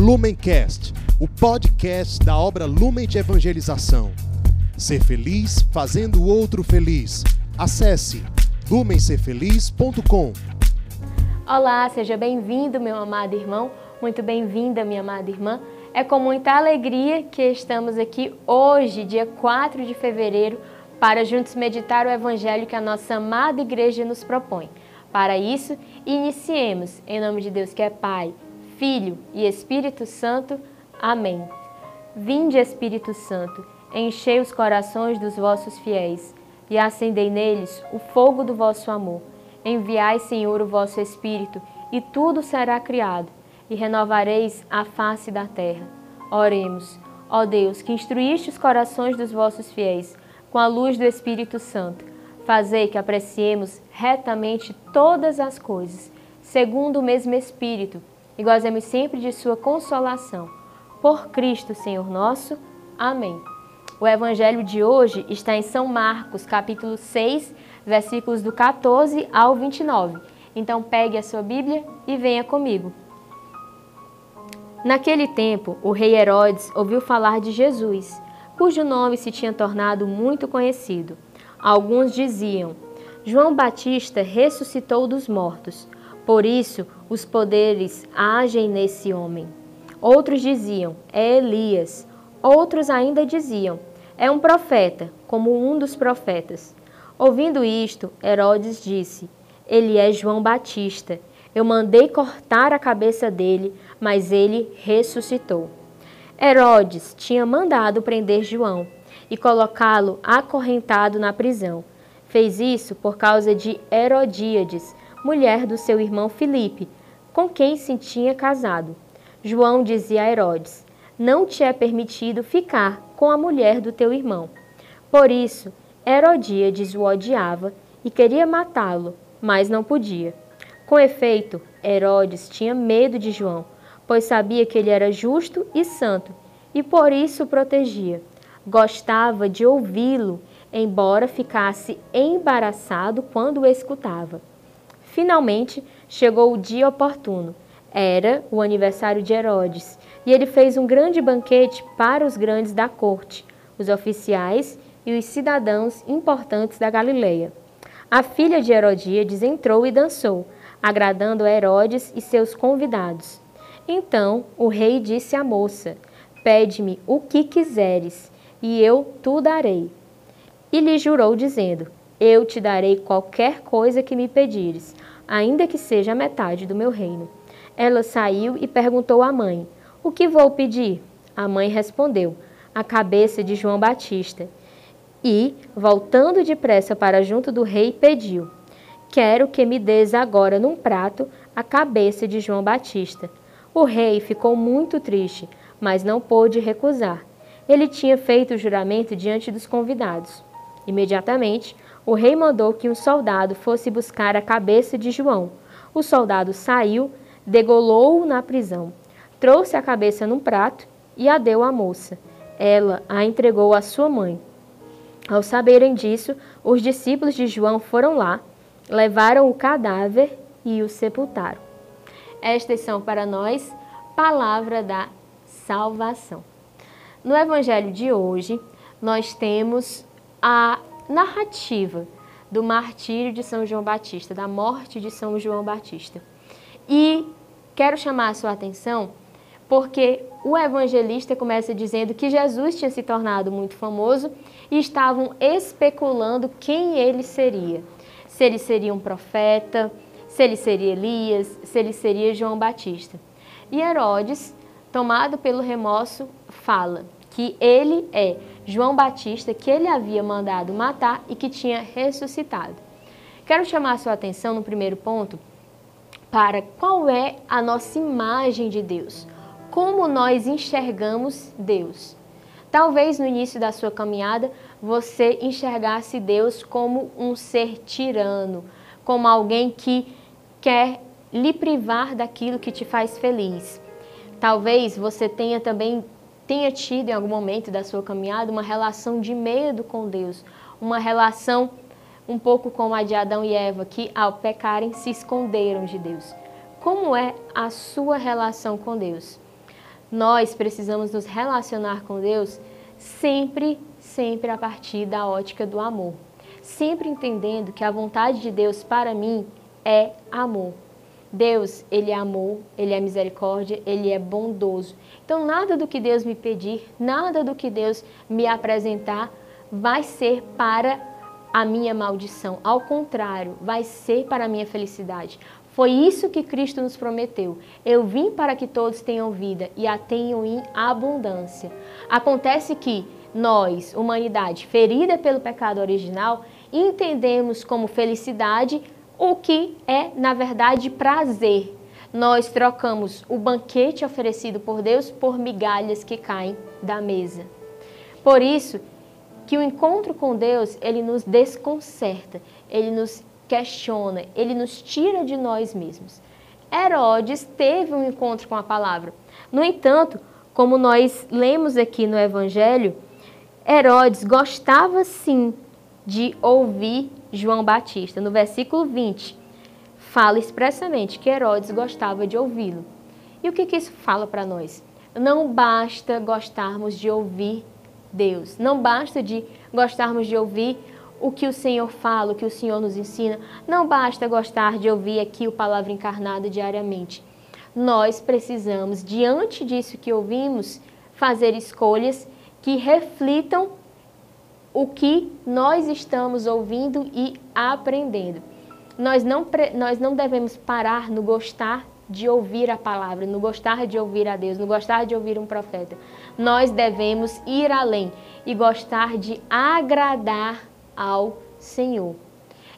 Lumencast, o podcast da obra Lumen de Evangelização. Ser feliz fazendo o outro feliz. Acesse lumencerfeliz.com. Olá, seja bem-vindo, meu amado irmão. Muito bem-vinda, minha amada irmã. É com muita alegria que estamos aqui hoje, dia 4 de fevereiro, para juntos meditar o evangelho que a nossa amada igreja nos propõe. Para isso, iniciemos em nome de Deus que é Pai, Filho e Espírito Santo. Amém. Vinde, Espírito Santo, enchei os corações dos vossos fiéis e acendei neles o fogo do vosso amor. Enviai, Senhor, o vosso Espírito, e tudo será criado, e renovareis a face da terra. Oremos. Ó Deus, que instruíste os corações dos vossos fiéis com a luz do Espírito Santo, fazei que apreciemos retamente todas as coisas, segundo o mesmo Espírito, e gozemos sempre de Sua consolação. Por Cristo, Senhor nosso. Amém. O Evangelho de hoje está em São Marcos, capítulo 6, versículos do 14 ao 29. Então pegue a sua Bíblia e venha comigo. Naquele tempo, o rei Herodes ouviu falar de Jesus, cujo nome se tinha tornado muito conhecido. Alguns diziam: João Batista ressuscitou dos mortos, por isso os poderes agem nesse homem. Outros diziam: É Elias. Outros ainda diziam: É um profeta, como um dos profetas. Ouvindo isto, Herodes disse: Ele é João Batista. Eu mandei cortar a cabeça dele, mas ele ressuscitou. Herodes tinha mandado prender João e colocá-lo acorrentado na prisão. Fez isso por causa de Herodíades, mulher do seu irmão Filipe, com quem se tinha casado. João dizia a Herodes: Não te é permitido ficar com a mulher do teu irmão. Por isso, Herodíades o odiava e queria matá-lo, mas não podia. Com efeito, Herodes tinha medo de João, pois sabia que ele era justo e santo, e por isso o protegia. Gostava de ouvi-lo, embora ficasse embaraçado quando o escutava. Finalmente, chegou o dia oportuno. Era o aniversário de Herodes, e ele fez um grande banquete para os grandes da corte, os oficiais e os cidadãos importantes da Galileia. A filha de Herodíades entrou e dançou, agradando a Herodes e seus convidados. Então o rei disse à moça: Pede-me o que quiseres, e eu tu darei. E lhe jurou, dizendo: Eu te darei qualquer coisa que me pedires, ainda que seja a metade do meu reino. Ela saiu e perguntou à mãe: O que vou pedir? A mãe respondeu: A cabeça de João Batista. E, voltando depressa para junto do rei, pediu: Quero que me des agora num prato a cabeça de João Batista. O rei ficou muito triste, mas não pôde recusar. Ele tinha feito o juramento diante dos convidados. Imediatamente, o rei mandou que um soldado fosse buscar a cabeça de João. O soldado saiu, degolou-o na prisão, trouxe a cabeça num prato e a deu à moça. Ela a entregou à sua mãe. Ao saberem disso, os discípulos de João foram lá, levaram o cadáver e o sepultaram. Estas são para nós palavra da salvação. No evangelho de hoje, nós temos a narrativa do martírio de São João Batista, da morte de São João Batista. E quero chamar a sua atenção porque o evangelista começa dizendo que Jesus tinha se tornado muito famoso e estavam especulando quem ele seria. Se ele seria um profeta, se ele seria Elias, se ele seria João Batista. E Herodes, tomado pelo remorso, fala que ele é João Batista, que ele havia mandado matar e que tinha ressuscitado. Quero chamar a sua atenção no primeiro ponto para qual é a nossa imagem de Deus, como nós enxergamos Deus. Talvez no início da sua caminhada você enxergasse Deus como um ser tirano, como alguém que quer lhe privar daquilo que te faz feliz. Talvez você tenha também tenha tido em algum momento da sua caminhada uma relação de medo com Deus, uma relação um pouco como a de Adão e Eva, que ao pecarem se esconderam de Deus. Como é a sua relação com Deus? Nós precisamos nos relacionar com Deus sempre, sempre a partir da ótica do amor. Sempre entendendo que a vontade de Deus para mim é amor. Deus, Ele é amor, Ele é misericórdia, Ele é bondoso. Então, nada do que Deus me pedir, nada do que Deus me apresentar vai ser para a minha maldição. Ao contrário, vai ser para a minha felicidade. Foi isso que Cristo nos prometeu. Eu vim para que todos tenham vida e a tenham em abundância. Acontece que nós, humanidade ferida pelo pecado original, entendemos como felicidade o que é, na verdade, prazer. Nós trocamos o banquete oferecido por Deus por migalhas que caem da mesa. Por isso que o encontro com Deus, ele nos desconcerta, ele nos questiona, ele nos tira de nós mesmos. Herodes teve um encontro com a palavra. No entanto, como nós lemos aqui no Evangelho, Herodes gostava sim de ouvir João Batista. No versículo 20, fala expressamente que Herodes gostava de ouvi-lo. E o que, que isso fala para nós? Não basta gostarmos de ouvir Deus, não basta de gostarmos de ouvir o que o Senhor fala, o que o Senhor nos ensina, não basta gostar de ouvir aqui o Palavra Encarnada diariamente. Nós precisamos, diante disso que ouvimos, fazer escolhas que reflitam o que nós estamos ouvindo e aprendendo. Nós não, nós não devemos parar no gostar de ouvir a palavra, no gostar de ouvir a Deus, no gostar de ouvir um profeta. Nós devemos ir além e gostar de agradar ao Senhor.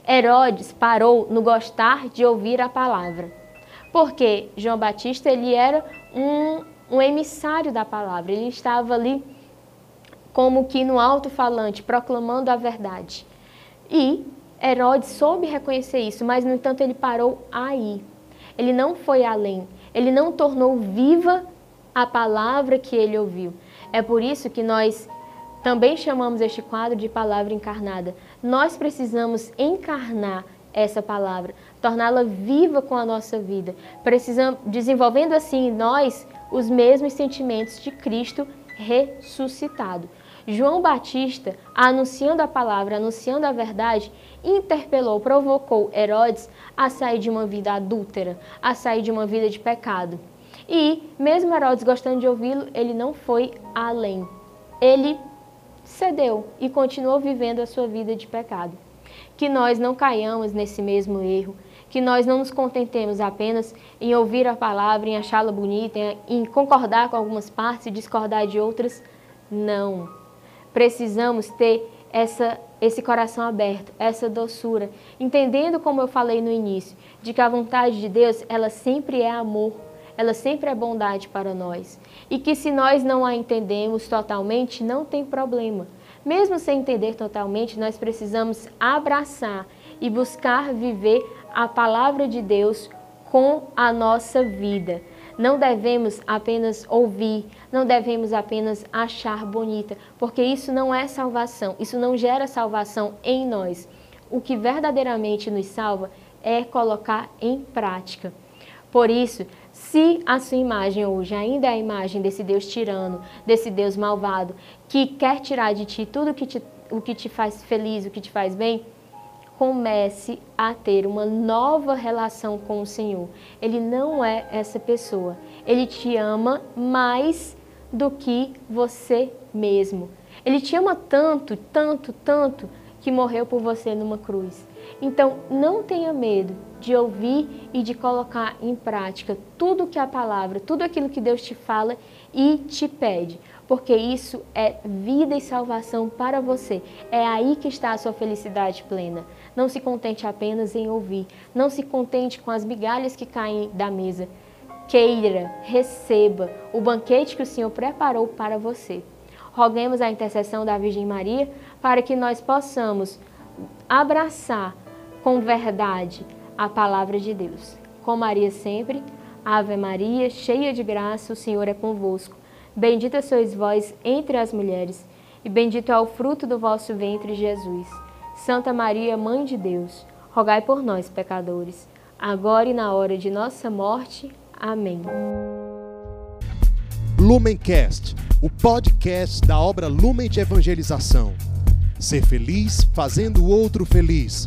Herodes parou no gostar de ouvir a palavra, porque João Batista ele era um, um emissário da palavra, ele estava ali como que no alto-falante, proclamando a verdade. E Herodes soube reconhecer isso, mas no entanto ele parou aí. Ele não foi além, ele não tornou viva a palavra que ele ouviu. É por isso que nós também chamamos este quadro de palavra encarnada. Nós precisamos encarnar essa palavra, torná-la viva com a nossa vida, precisamos desenvolvendo assim em nós os mesmos sentimentos de Cristo ressuscitado. João Batista, anunciando a palavra, anunciando a verdade, interpelou, provocou Herodes a sair de uma vida adúltera, a sair de uma vida de pecado. E, mesmo Herodes gostando de ouvi-lo, ele não foi além. Ele cedeu e continuou vivendo a sua vida de pecado. Que nós não caiamos nesse mesmo erro, que nós não nos contentemos apenas em ouvir a palavra, em achá-la bonita, em concordar com algumas partes e discordar de outras. Não precisamos ter essa, esse coração aberto, essa doçura, entendendo como eu falei no início, de que a vontade de Deus, ela sempre é amor, ela sempre é bondade para nós. E que se nós não a entendemos totalmente, não tem problema. Mesmo sem entender totalmente, nós precisamos abraçar e buscar viver a palavra de Deus com a nossa vida não devemos apenas ouvir, não devemos apenas achar bonita, porque isso não é salvação, isso não gera salvação em nós. O que verdadeiramente nos salva é colocar em prática. Por isso, se a sua imagem hoje ainda é a imagem desse Deus tirano, desse Deus malvado, que quer tirar de ti tudo que te, o que te faz feliz, o que te faz bem, comece a ter uma nova relação com o Senhor. Ele não é essa pessoa. Ele te ama mais do que você mesmo. Ele te ama tanto, tanto, tanto que morreu por você numa cruz. Então, não tenha medo de ouvir e de colocar em prática tudo que a palavra, tudo aquilo que Deus te fala e te pede, porque isso é vida e salvação para você. É aí que está a sua felicidade plena. Não se contente apenas em ouvir, não se contente com as migalhas que caem da mesa. Queira, receba o banquete que o Senhor preparou para você. Roguemos a intercessão da Virgem Maria para que nós possamos abraçar com verdade a palavra de Deus. Com Maria sempre, Ave Maria, cheia de graça, o Senhor é convosco. Bendita sois vós entre as mulheres, e bendito é o fruto do vosso ventre, Jesus. Santa Maria, Mãe de Deus, rogai por nós, pecadores, agora e na hora de nossa morte. Amém. Lumencast, o podcast da obra Lumen de Evangelização. Ser feliz fazendo o outro feliz.